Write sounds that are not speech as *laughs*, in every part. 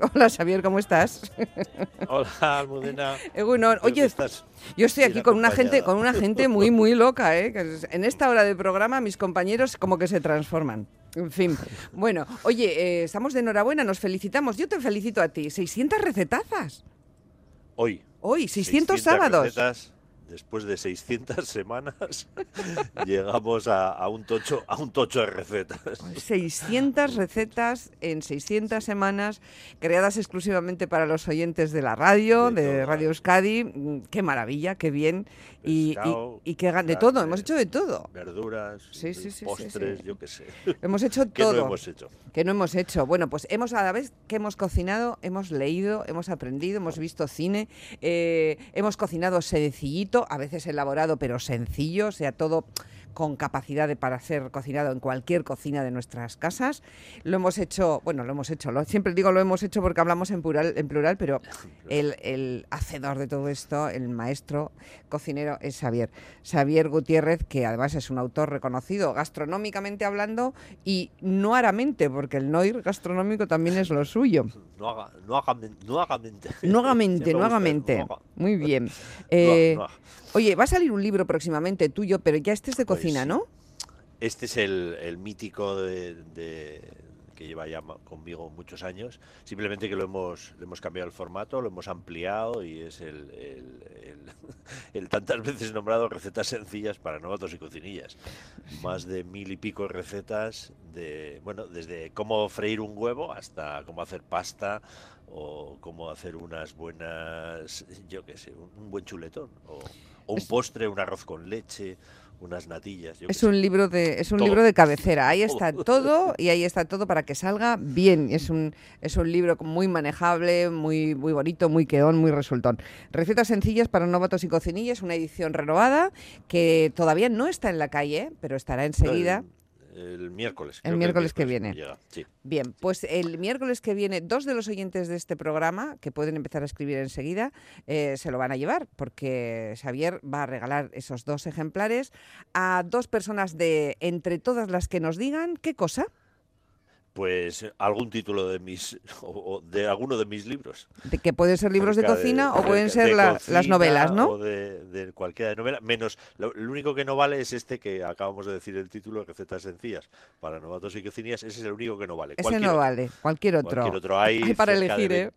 *laughs* Hola, Xavier, ¿cómo estás? *laughs* Hola, Almudena. Egunon. Oye, yo estoy aquí con una gente, con una gente muy, muy loca, ¿eh? En esta hora de programa mis compañeros como que se transforman. En fin. Bueno, oye, eh, estamos de enhorabuena, nos felicitamos. Yo te felicito a ti. 600 recetazas. Hoy. Hoy, 600, sábados. Recetas después de 600 *laughs* semanas, llegamos a, un tocho, a un tocho de recetas. 600 recetas en 600 semanas, creadas exclusivamente para los oyentes de la radio, de, Radio Euskadi. Mm, qué maravilla, qué bien. y, y, que de todo, hemos hecho de todo. Verduras, postres, yo qué sé. Hemos hecho todo. *laughs* ¿Qué no hemos hecho? Que no hemos hecho. Bueno, pues hemos a la vez que hemos cocinado, hemos leído, hemos aprendido, hemos visto cine, eh, hemos cocinado sencillito a veces elaborado pero sencillo, o sea, todo con capacidad de, para ser cocinado en cualquier cocina de nuestras casas. Lo hemos hecho, bueno, lo hemos hecho, lo, siempre digo lo hemos hecho porque hablamos en plural, en plural pero el, el, hacedor de todo esto, el maestro cocinero es Xavier. Xavier Gutiérrez, que además es un autor reconocido gastronómicamente hablando y no haramente, porque el noir gastronómico también es lo suyo. No haga, no haga, no haga mente. No haga mente, *laughs* no haga mente. Muy bien. *laughs* Eh, Oye, va a salir un libro próximamente tuyo, pero ya este es de pues cocina, ¿no? Este es el, mítico de, que lleva ya conmigo muchos años. Simplemente que lo hemos, le hemos cambiado el formato, lo hemos ampliado y es el, *laughs* el, tantas veces nombrado recetas sencillas para novatos y cocinillas. Más de mil y pico recetas de, bueno, desde cómo freír un huevo hasta cómo hacer pasta o cómo hacer unas buenas, yo qué sé, un, buen chuletón o un postre, un arroz con leche, unas natillas. es un libro de es un libro de cabecera. Ahí está todo *laughs* y ahí está todo para que salga bien. Es un es un libro muy manejable, muy muy bonito, muy quedón, muy resultón. Recetas sencillas para novatos y cocinillas, una edición renovada que todavía no está en la calle, pero estará enseguida el miércoles. El miércoles, que viene. Bien, pues el miércoles que viene, dos de los oyentes de este programa, que pueden empezar a escribir enseguida, eh, se lo van a llevar, porque Xavier va a regalar esos dos ejemplares a dos personas de entre todas las que nos digan qué cosa. Pues algún título de mis *laughs* o de alguno de mis libros. De que pueden ser libros de cocina o pueden ser las novelas, ¿no? O de, cualquiera de novela, menos lo, único que no vale es este que acabamos de decir el título, recetas sencillas para novatos y cocinillas, ese es el único que no vale. Ese no vale, cualquier otro. Cualquier otro hay, *laughs* para elegir, ¿eh?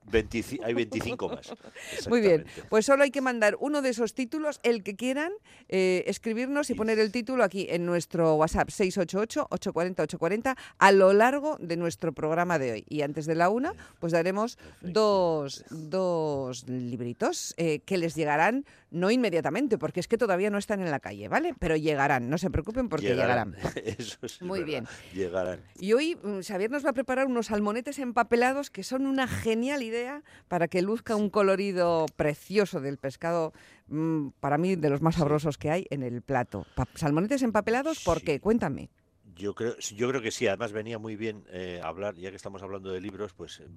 hay 25 más. *laughs* Muy bien, pues solo hay que mandar uno de esos títulos, el que quieran, eh, escribirnos y poner el título aquí en nuestro WhatsApp 688 840 840 a lo largo de nuestro programa de hoy. Y antes de la una, pues daremos dos, dos libritos eh, que les llegarán no inmediatamente, porque es que todavía no están en la calle, ¿vale? Pero llegarán, no se preocupen porque llegarán. *laughs* Eso es Muy bien. Llegarán. Y hoy mm, Xavier nos va a preparar unos salmonetes empapelados que son una genial idea para que luzca un colorido precioso del pescado, mm, para mí de los más sabrosos que hay en el plato. salmonetes empapelados, ¿por qué? Cuéntame. Yo creo, yo creo que sí, además venía muy bien eh, hablar, ya que estamos hablando de libros, pues eh,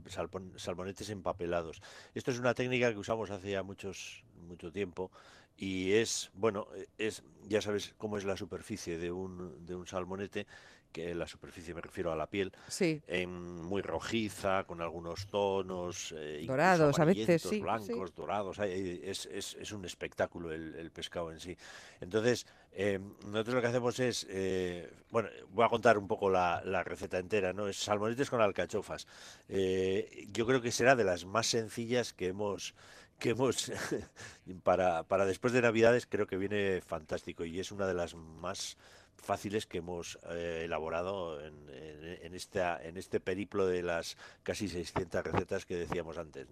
salmonetes empapelados. Esto es una técnica que usamos hace ya muchos, mucho tiempo y es, bueno, eh, es, ya sabes cómo es la superficie de un, de un salmonete, que la superficie me refiero a la piel, sí. muy rojiza, con algunos tonos dorados, a veces sí, blancos, dorados, es, es, es, un espectáculo el, el pescado en sí. Entonces, eh, nosotros lo que hacemos es, eh, bueno, voy a contar un poco la, receta entera, ¿no? Es salmonetes con alcachofas. Eh, yo creo que será de las más sencillas que hemos, que hemos *laughs* para, para después de Navidades, creo que viene fantástico y es una de las más fáciles que hemos eh, elaborado en, este periplo de las casi 600 recetas que decíamos antes.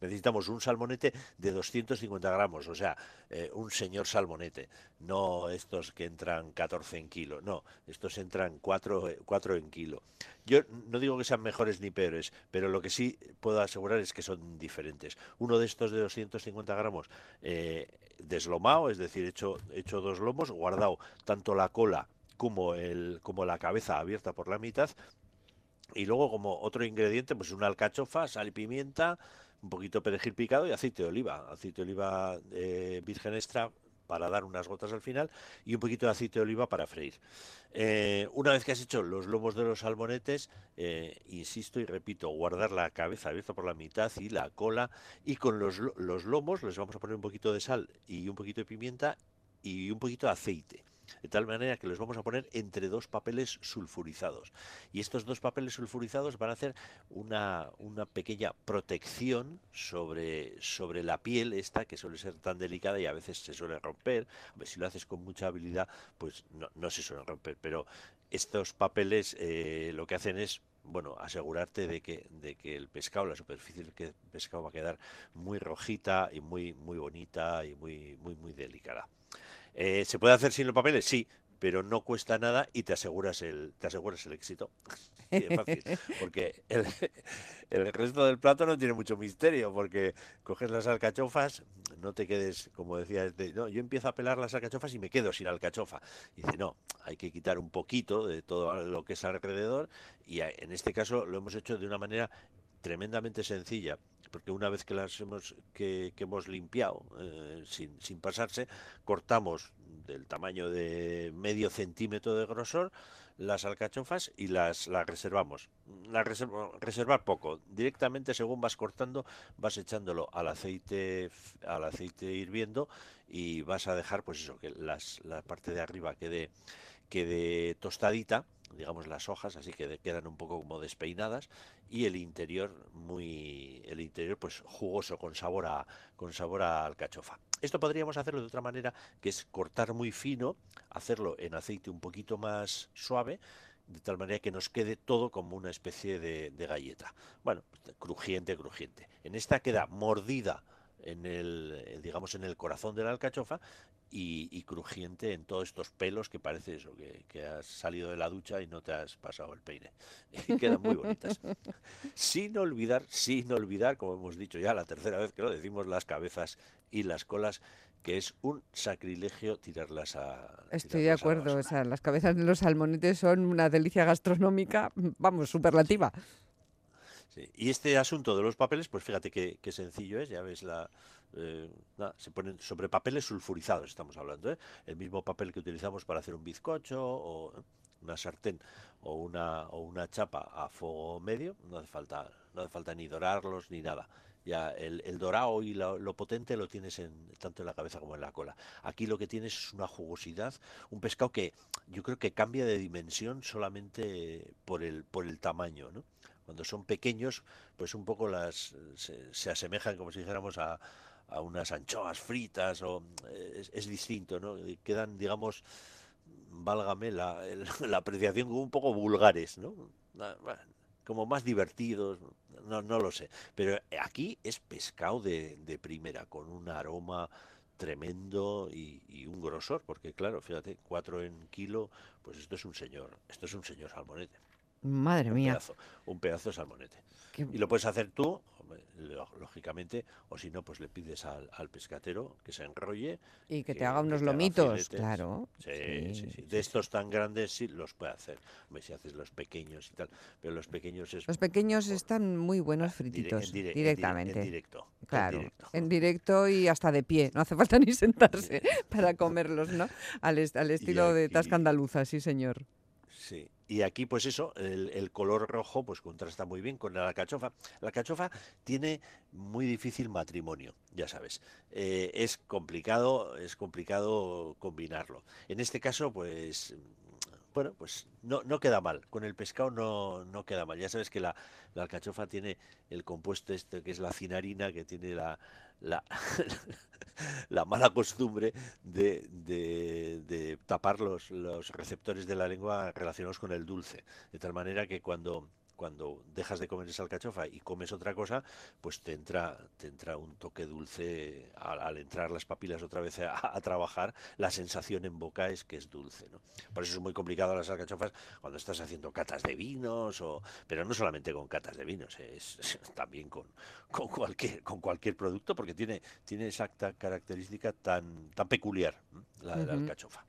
Necesitamos un salmonete de 250 gramos, o sea, eh, un señor salmonete, no estos que entran 14 en kilo, no, estos entran 4, 4 en kilo. Yo no digo que sean mejores ni peores, pero lo que sí puedo asegurar es que son diferentes. Uno de estos de 250 gramos eh, deslomado, es decir, hecho, hecho dos lomos, guardado tanto la cola como, el, como la cabeza abierta por la mitad. Y luego como otro ingrediente, pues una alcachofa, sal y pimienta, un poquito perejil picado y aceite de oliva. Aceite de oliva eh, virgen extra para dar unas gotas al final y un poquito de aceite de oliva para freír. Eh, una vez que has hecho los lomos de los salmonetes, eh, insisto y repito, guardar la cabeza abierta por la mitad y la cola y con los, los lomos les vamos a poner un poquito de sal y un poquito de pimienta y un poquito de aceite de tal manera que los vamos a poner entre dos papeles sulfurizados. Y estos dos papeles sulfurizados van a hacer una, una pequeña protección sobre, sobre la piel esta, que suele ser tan delicada y a veces se suele romper. si lo haces con mucha habilidad, pues no, no se suele romper, pero estos papeles eh, lo que hacen es bueno, asegurarte de que, de que el pescado, la superficie del pescado va a quedar muy rojita y muy, muy bonita y muy, muy, muy delicada. Eh, ¿Se puede hacer sin los papeles? Sí, pero no cuesta nada y te aseguras el, te aseguras el éxito. *laughs* porque el, el, resto del plato no tiene mucho misterio, porque coges las alcachofas, no te quedes, como decía, este, no, yo empiezo a pelar las alcachofas y me quedo sin alcachofa. Y dice, no, hay que quitar un poquito de todo lo que es alrededor y en este caso lo hemos hecho de una manera tremendamente sencilla porque una vez que las hemos que, hemos limpiado eh, sin, sin, pasarse cortamos del tamaño de medio centímetro de grosor las alcachofas y las, las reservamos. Las reservar poco. Directamente según vas cortando vas echándolo al aceite al aceite hirviendo y vas a dejar pues eso que las, la parte de arriba quede quede tostadita digamos las hojas así que quedan un poco como despeinadas y el interior muy el interior pues jugoso con sabor a con sabor a alcachofa. Esto podríamos hacerlo de otra manera que es cortar muy fino hacerlo en aceite un poquito más suave de tal manera que nos quede todo como una especie de, de galleta. Bueno crujiente crujiente. En esta queda mordida en el digamos en el corazón de la alcachofa y, crujiente en todos estos pelos que parece eso, que, has salido de la ducha y no te has pasado el peine. *laughs* Y quedan muy bonitas. sin olvidar, sin olvidar, como hemos dicho ya la tercera vez que lo decimos, las cabezas y las colas, que es un sacrilegio tirarlas a. Estoy de acuerdo, o sea, las cabezas de los salmonetes son una delicia gastronómica, vamos, superlativa. Y este asunto de los papeles, pues fíjate qué, sencillo es, ya ves la... Eh, se ponen sobre papeles sulfurizados, estamos hablando, ¿eh? el mismo papel que utilizamos para hacer un bizcocho o una sartén o una, o una chapa a fuego medio, no hace falta, no hace falta ni dorarlos ni nada. Ya el, el dorado y lo, potente lo tienes en, tanto en la cabeza como en la cola. Aquí lo que tienes es una jugosidad, un pescado que yo creo que cambia de dimensión solamente por el, por el tamaño, ¿no? Cuando son pequeños, pues un poco las se, asemejan, como si dijéramos, a, a unas anchoas fritas, o eh, es, distinto, ¿no? Quedan, digamos, válgame la, *laughs* la apreciación como un poco vulgares, ¿no? como más divertidos, no, no lo sé. Pero aquí es pescado de, de primera, con un aroma tremendo y, y, un grosor, porque claro, fíjate, cuatro en kilo, pues esto es un señor, esto es un señor salmonete. Madre mía. un pedazo de salmonete. Y lo puedes hacer tú, lógicamente, o si no, pues le pides al, pescatero que se enrolle. Y que, te haga unos lomitos, claro. Sí, sí, sí, De estos tan grandes sí los puede hacer. si haces los pequeños y tal, pero los pequeños es... Los pequeños están muy buenos frititos, directamente. En, directo. Claro, en directo. y hasta de pie, no hace falta ni sentarse *laughs* para comerlos, ¿no? Al, al estilo de tasca andaluza, sí señor. Sí, y aquí pues eso, el, color rojo pues contrasta muy bien con la alcachofa. La alcachofa tiene muy difícil matrimonio, ya sabes. Eh, es complicado, es complicado combinarlo. En este caso pues bueno, pues no, no queda mal. Con el pescado no, no queda mal. Ya sabes que la, la, alcachofa tiene el compuesto este que es la cinarina, que tiene la, la, *laughs* la mala costumbre de, de, tapar los, los receptores de la lengua relacionados con el dulce. De tal manera que cuando cuando dejas de comer esa alcachofa y comes otra cosa, pues te entra, te entra un toque dulce al, entrar las papilas otra vez a, trabajar, la sensación en boca es que es dulce. ¿no? Por eso es muy complicado las alcachofas cuando estás haciendo catas de vinos, o, pero no solamente con catas de vinos, *laughs* es, también con, con, cualquier, con cualquier producto, porque tiene, tiene esa característica tan, tan peculiar la, la alcachofa.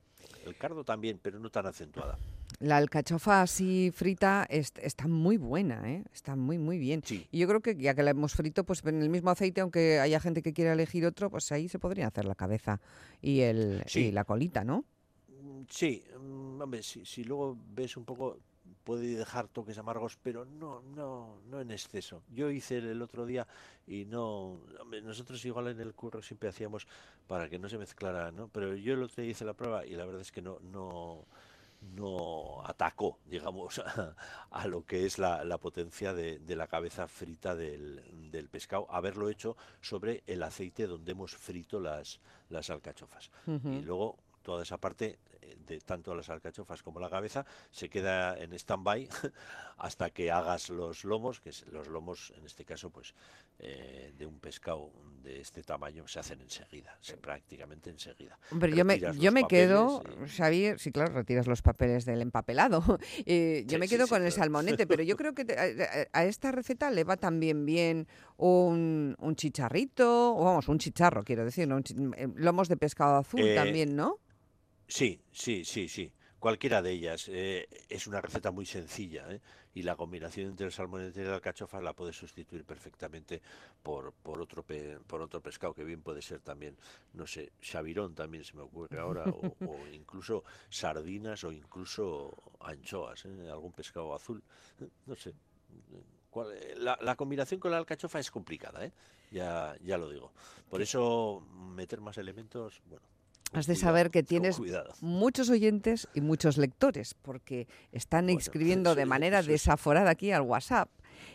El cardo también, pero no tan acentuada. La alcachofa así frita está muy buena, ¿eh? está muy, muy bien. Y yo creo que ya que la hemos frito, pues en el mismo aceite, aunque haya gente que quiera elegir otro, pues ahí se podría hacer la cabeza y, el, y la colita, ¿no? Mm, sí, mm, hombre, si, si luego ves un poco, puede dejar toques amargos, pero no, no, no en exceso. Yo hice el otro día y no, nosotros igual en el curro siempre hacíamos para que no se mezclara, ¿no? Pero yo el otro día hice la prueba y la verdad es que no, no, no atacó, digamos, *laughs* a, lo que es la, potencia de, la cabeza frita del, pescado, haberlo hecho sobre el aceite donde hemos frito las, las alcachofas. Y luego toda esa parte de tanto las alcachofas como la cabeza, se queda en stand-by *laughs* hasta que hagas los lomos, que los lomos en este caso pues eh, de un pescado de este tamaño se hacen enseguida, se, prácticamente enseguida. Hombre, yo me, yo me quedo, Xavier, sí claro, retiras los papeles del empapelado, *laughs* eh, yo me quedo con el salmonete, pero yo creo que a, esta receta le va también bien un, un chicharrito, o vamos, un chicharro quiero decir, ¿no? Eh, lomos de pescado azul también, ¿no? Sí, sí, sí, sí. Cualquiera de ellas. Eh, es una receta muy sencilla ¿eh? y la combinación entre el salmonete y la alcachofa la puedes sustituir perfectamente por, por, otro por otro pescado que bien puede ser también, no sé, chavirón también se me ocurre ahora, o, *laughs* incluso sardinas o incluso anchoas, ¿eh? algún pescado azul, no sé. La, la, combinación con la alcachofa es complicada, ¿eh? ya, ya lo digo. Por eso meter más elementos, bueno, Has de saber que tienes muchos oyentes y muchos lectores, porque están *laughs* escribiendo de manera desaforada aquí al WhatsApp.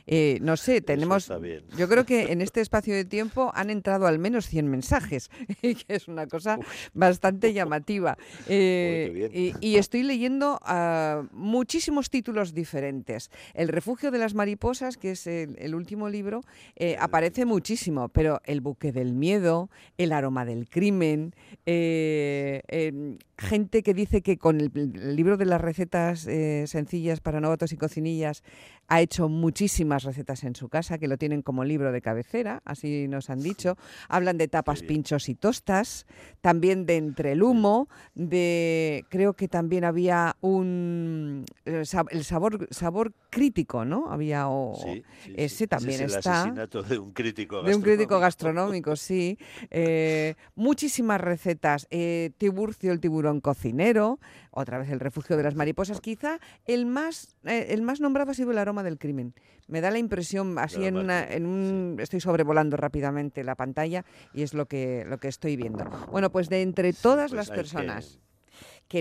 Eh, no sé, tenemos. Yo creo que en *laughs* este espacio de tiempo han entrado al menos 100 mensajes, *laughs* que es una cosa bastante *laughs* llamativa. Eh, y, estoy leyendo uh, muchísimos títulos diferentes. El refugio de las mariposas, que es el, último libro, eh, aparece muchísimo, pero El buque del miedo, El aroma del crimen, em, gente que dice que con el, libro de las recetas sencillas para novatos y cocinillas ha hecho muchísimas recetas en su casa, que lo tienen como libro de cabecera, así nos han dicho. Hablan de tapas, pinchos y tostas, también de entre el humo, de creo que también había un eh, el sabor sabor crítico, ¿no? Había ese también es está. El asesinato de un crítico gastronómico. De un crítico gastronómico, sí. Eh, muchísimas recetas. Eh, Tiburcio, el tiburón cocinero, otra vez el refugio de las mariposas. Quizá el más el más nombrado ha sido el aroma del crimen. Me da la impresión, así en, en un... Estoy sobrevolando rápidamente la pantalla y es lo que, lo que estoy viendo. Bueno, pues de entre todas pues las personas... Que...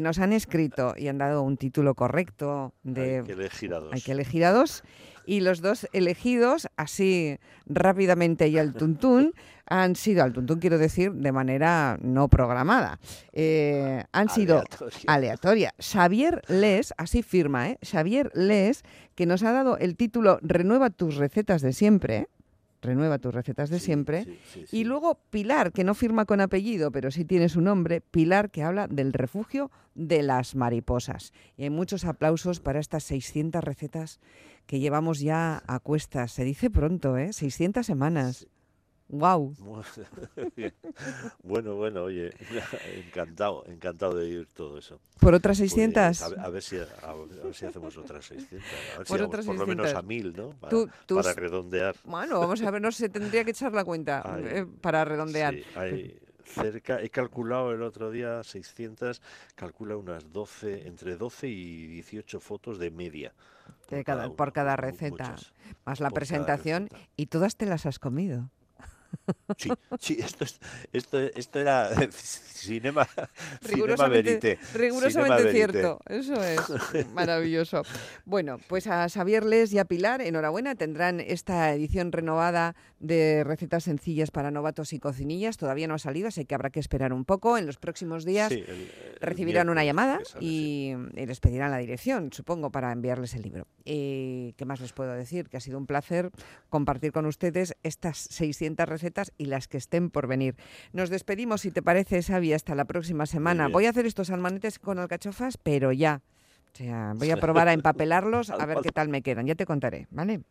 nos han escrito y han dado un título correcto de... Hay que elegir a dos. Hay que elegir a dos y los dos elegidos, así rápidamente y al tuntún, han sido, al tuntún quiero decir, de manera no programada, eh, han sido aleatoria. Xavier Les, así firma, ¿eh? Xavier Les, que nos ha dado el título Renueva tus recetas de siempre, renueva tus recetas de siempre. y luego Pilar, que no firma con apellido, pero sí tiene su nombre, Pilar, que habla del refugio de las mariposas. Y hay muchos aplausos para estas 600 recetas que llevamos ya a cuestas. Se dice pronto, ¿eh? 600 semanas. Wow. *laughs* bueno, bueno, oye, *laughs* encantado, encantado de oír todo eso. ¿Por otras 600? Pues, a, ver si, hacemos otras 600. por, lo menos a 1000, ¿no? Para, redondear. Bueno, vamos a ver, no sé, tendría que echar la cuenta *laughs* eh, para redondear. Sí, hay cerca, he calculado el otro día 600, calcula unas 12, entre 12 y 18 fotos de media. por, cada, receta, más la presentación, y todas te las has comido. Sí, sí, esto, esto, esto era *laughs* cinema, rigurosamente, rigurosamente cierto, eso es *laughs* maravilloso. Bueno, pues a Xavier Les y a Pilar, enhorabuena, tendrán esta edición renovada de recetas sencillas para novatos y cocinillas. Todavía no ha salido, así que habrá que esperar un poco. En los próximos días recibirán una llamada y, les pedirán la dirección, supongo, para enviarles el libro. Eh, ¿Qué más les puedo decir? Que ha sido un placer compartir con ustedes estas 600 recetas y las que estén por venir. Nos despedimos, si te parece, Xavi, hasta la próxima semana. Voy a hacer estos almanetes con alcachofas, pero ya. O sea, voy a probar a empapelarlos *laughs* a ver qué tal me quedan. Ya te contaré, ¿vale?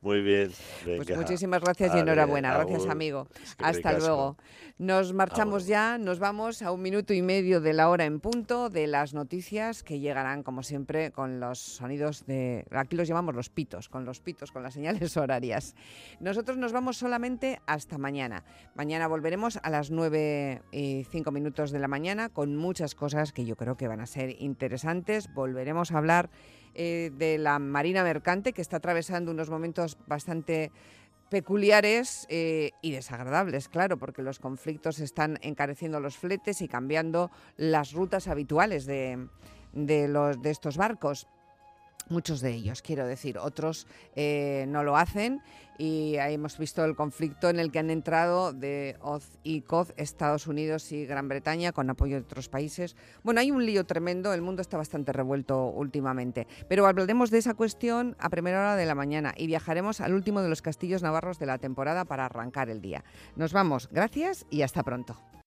Muy bien. Pues muchísimas gracias y enhorabuena. Gracias, amigo. Hasta luego. Nos marchamos ya, nos vamos a un minuto y medio de la hora en punto de las noticias que llegarán, como siempre, con los sonidos de. Aquí los llamamos los pitos, con los pitos, con las señales *laughs* horarias. Nosotros nos vamos solamente hasta mañana. Mañana volveremos a las 9 y 5 minutos de la mañana con muchas cosas que yo creo que van a ser interesantes. Volveremos a hablar eh, de la Marina Mercante, que está atravesando unos momentos bastante peculiares eh, y desagradables, claro, porque los conflictos están encareciendo los fletes y cambiando las rutas habituales de, de, los, de estos barcos. Muchos de ellos, quiero decir, otros eh, no lo hacen y hemos visto el conflicto en el que han entrado de Oz y COZ, Estados Unidos y Gran Bretaña, con apoyo de otros países. Bueno, hay un lío tremendo, el mundo está bastante revuelto últimamente, pero hablaremos de esa cuestión a primera hora de la mañana y viajaremos al último de los castillos navarros de la temporada para arrancar el día. Nos vamos, gracias y hasta pronto.